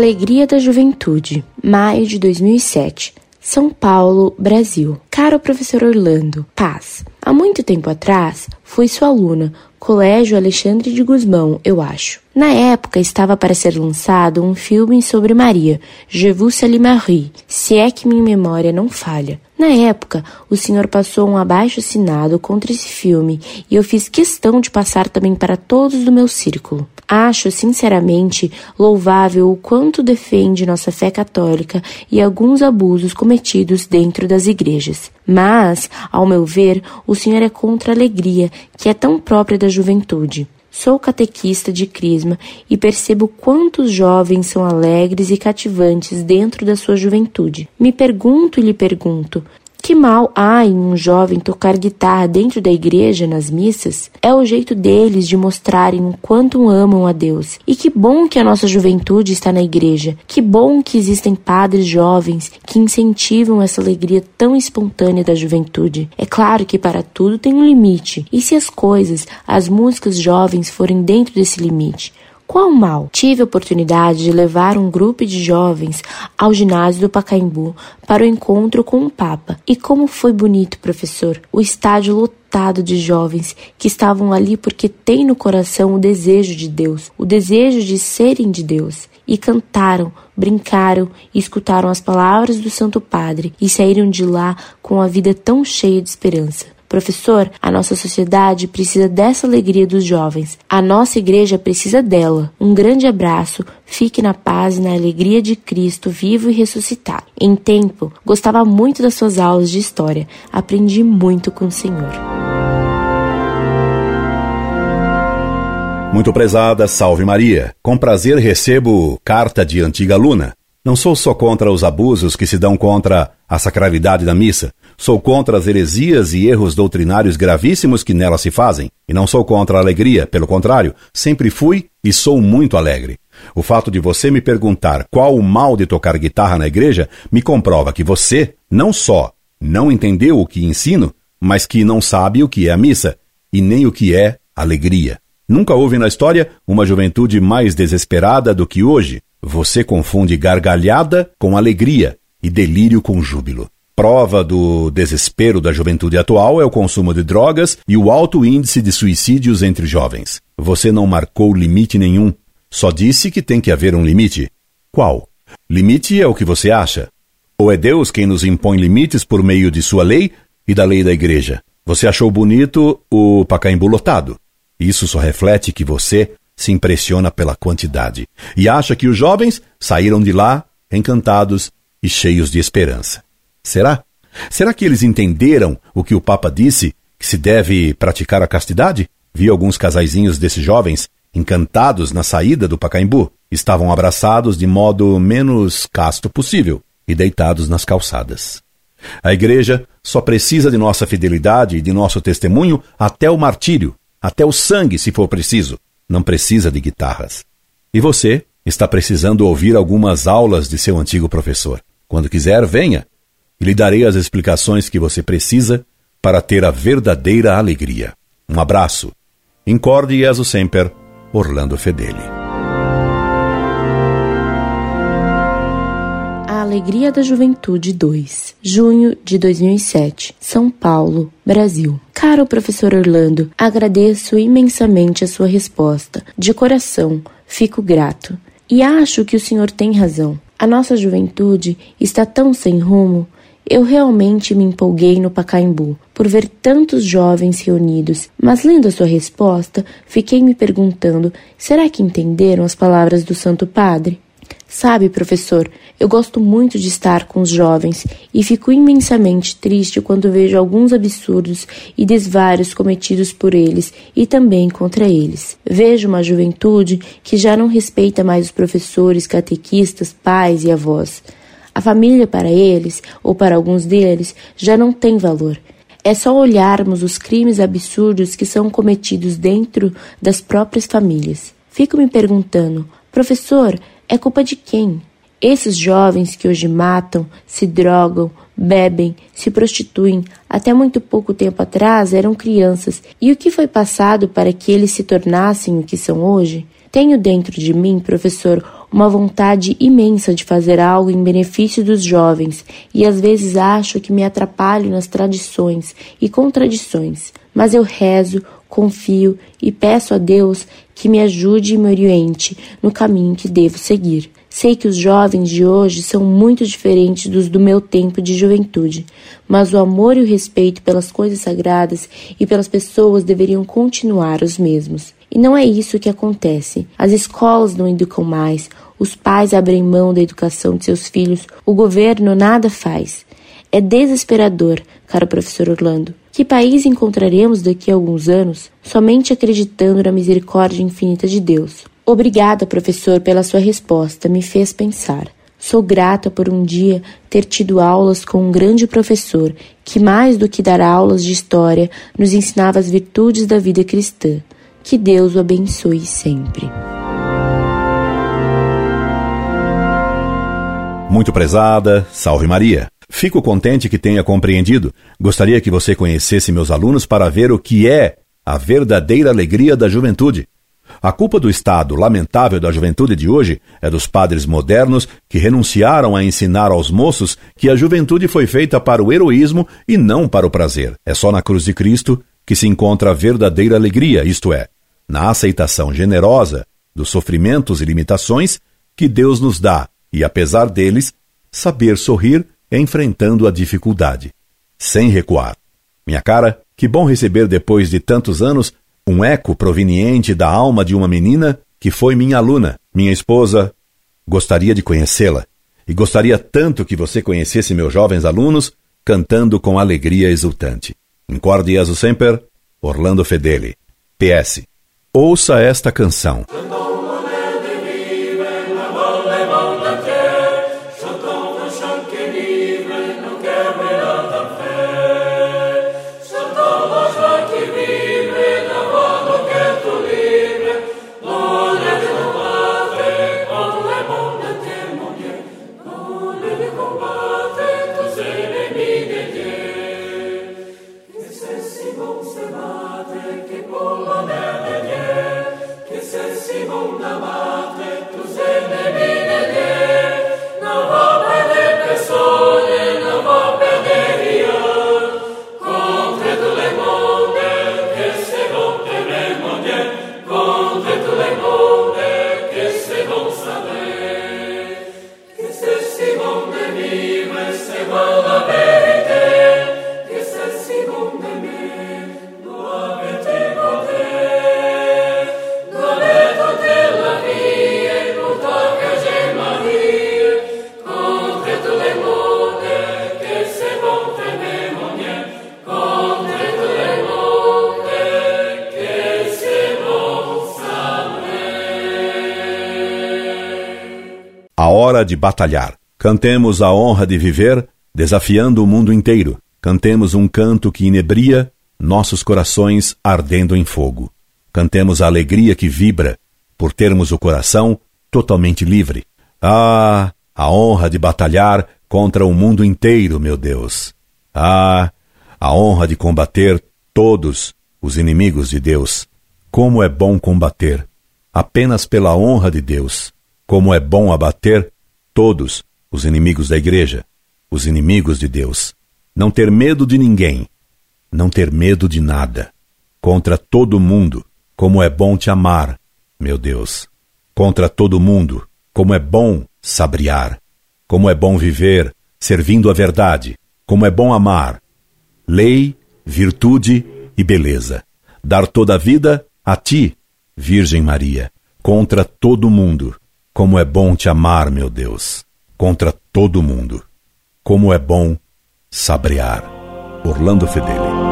Alegria da Juventude, maio de 2007. São Paulo, Brasil. Caro professor Orlando, paz. Há muito tempo atrás, fui sua aluna, Colégio Alexandre de Guzmão, eu acho. Na época estava para ser lançado um filme sobre Maria, Je vous salue Marie, se é que minha memória não falha. Na época, o senhor passou um abaixo assinado contra esse filme e eu fiz questão de passar também para todos do meu círculo. Acho, sinceramente, louvável o quanto defende nossa fé católica e alguns abusos cometidos dentro das igrejas. Mas, ao meu ver, o senhor é contra a alegria, que é tão própria da juventude. Sou catequista de Crisma e percebo quantos jovens são alegres e cativantes dentro da sua juventude. Me pergunto e lhe pergunto: que mal há em um jovem tocar guitarra dentro da igreja nas missas? É o jeito deles de mostrarem o quanto amam a Deus. E que bom que a nossa juventude está na igreja. Que bom que existem padres jovens que incentivam essa alegria tão espontânea da juventude. É claro que para tudo tem um limite. E se as coisas, as músicas jovens forem dentro desse limite? Qual mal? Tive a oportunidade de levar um grupo de jovens ao ginásio do Pacaembu para o encontro com o Papa. E como foi bonito, professor! O estádio lotado de jovens que estavam ali porque têm no coração o desejo de Deus, o desejo de serem de Deus. E cantaram, brincaram e escutaram as palavras do Santo Padre e saíram de lá com a vida tão cheia de esperança. Professor, a nossa sociedade precisa dessa alegria dos jovens. A nossa igreja precisa dela. Um grande abraço. Fique na paz e na alegria de Cristo vivo e ressuscitado. Em tempo, gostava muito das suas aulas de história. Aprendi muito com o Senhor. Muito prezada, salve Maria. Com prazer recebo carta de antiga aluna. Não sou só contra os abusos que se dão contra a sacralidade da missa, sou contra as heresias e erros doutrinários gravíssimos que nela se fazem, e não sou contra a alegria, pelo contrário, sempre fui e sou muito alegre. O fato de você me perguntar qual o mal de tocar guitarra na igreja me comprova que você, não só não entendeu o que ensino, mas que não sabe o que é a missa e nem o que é alegria. Nunca houve na história uma juventude mais desesperada do que hoje, você confunde gargalhada com alegria e delírio com júbilo. Prova do desespero da juventude atual é o consumo de drogas e o alto índice de suicídios entre jovens. Você não marcou limite nenhum, só disse que tem que haver um limite. Qual? Limite é o que você acha. Ou é Deus quem nos impõe limites por meio de sua lei e da lei da igreja? Você achou bonito o Pacaembu lotado. Isso só reflete que você se impressiona pela quantidade e acha que os jovens saíram de lá encantados e cheios de esperança. Será? Será que eles entenderam o que o Papa disse, que se deve praticar a castidade? Vi alguns casaizinhos desses jovens encantados na saída do Pacaembu. Estavam abraçados de modo menos casto possível e deitados nas calçadas. A igreja só precisa de nossa fidelidade e de nosso testemunho até o martírio, até o sangue, se for preciso não precisa de guitarras. E você está precisando ouvir algumas aulas de seu antigo professor. Quando quiser, venha e lhe darei as explicações que você precisa para ter a verdadeira alegria. Um abraço. Incorde aso sempre, Orlando Fedeli. Alegria da Juventude 2, junho de 2007, São Paulo, Brasil. Caro professor Orlando, agradeço imensamente a sua resposta. De coração, fico grato. E acho que o senhor tem razão. A nossa juventude está tão sem rumo. Eu realmente me empolguei no Pacaembu por ver tantos jovens reunidos, mas lendo a sua resposta, fiquei me perguntando: será que entenderam as palavras do Santo Padre? Sabe, professor, eu gosto muito de estar com os jovens e fico imensamente triste quando vejo alguns absurdos e desvários cometidos por eles e também contra eles. Vejo uma juventude que já não respeita mais os professores, catequistas, pais e avós. A família para eles, ou para alguns deles, já não tem valor. É só olharmos os crimes absurdos que são cometidos dentro das próprias famílias. Fico me perguntando, professor, é culpa de quem? Esses jovens que hoje matam, se drogam, bebem, se prostituem, até muito pouco tempo atrás eram crianças. E o que foi passado para que eles se tornassem o que são hoje? Tenho dentro de mim, professor, uma vontade imensa de fazer algo em benefício dos jovens e às vezes acho que me atrapalho nas tradições e contradições, mas eu rezo, confio e peço a Deus que me ajude e me oriente no caminho que devo seguir. Sei que os jovens de hoje são muito diferentes dos do meu tempo de juventude, mas o amor e o respeito pelas coisas sagradas e pelas pessoas deveriam continuar os mesmos. E não é isso que acontece. As escolas não educam mais, os pais abrem mão da educação de seus filhos, o governo nada faz. É desesperador, caro professor Orlando. Que país encontraremos daqui a alguns anos somente acreditando na misericórdia infinita de Deus? Obrigada, professor, pela sua resposta, me fez pensar. Sou grata por um dia ter tido aulas com um grande professor que, mais do que dar aulas de história, nos ensinava as virtudes da vida cristã. Que Deus o abençoe sempre. Muito prezada, salve Maria. Fico contente que tenha compreendido. Gostaria que você conhecesse meus alunos para ver o que é a verdadeira alegria da juventude. A culpa do estado lamentável da juventude de hoje é dos padres modernos que renunciaram a ensinar aos moços que a juventude foi feita para o heroísmo e não para o prazer. É só na cruz de Cristo que se encontra a verdadeira alegria, isto é, na aceitação generosa dos sofrimentos e limitações que Deus nos dá e, apesar deles, saber sorrir enfrentando a dificuldade, sem recuar. Minha cara, que bom receber depois de tantos anos um eco proveniente da alma de uma menina que foi minha aluna, minha esposa. Gostaria de conhecê-la e gostaria tanto que você conhecesse meus jovens alunos cantando com alegria exultante. Incorde Jesus Semper, Orlando Fedeli. PS. Ouça esta canção. Hora de batalhar. Cantemos a honra de viver, desafiando o mundo inteiro. Cantemos um canto que inebria nossos corações ardendo em fogo. Cantemos a alegria que vibra por termos o coração totalmente livre. Ah, a honra de batalhar contra o mundo inteiro, meu Deus. Ah, a honra de combater todos os inimigos de Deus. Como é bom combater apenas pela honra de Deus. Como é bom abater todos os inimigos da igreja, os inimigos de Deus. Não ter medo de ninguém, não ter medo de nada. Contra todo mundo, como é bom te amar, meu Deus. Contra todo mundo, como é bom sabriar. Como é bom viver servindo a verdade. Como é bom amar. Lei, virtude e beleza. Dar toda a vida a ti, Virgem Maria. Contra todo mundo, como é bom te amar, meu Deus, contra todo mundo. Como é bom sabrear. Orlando Fedeli.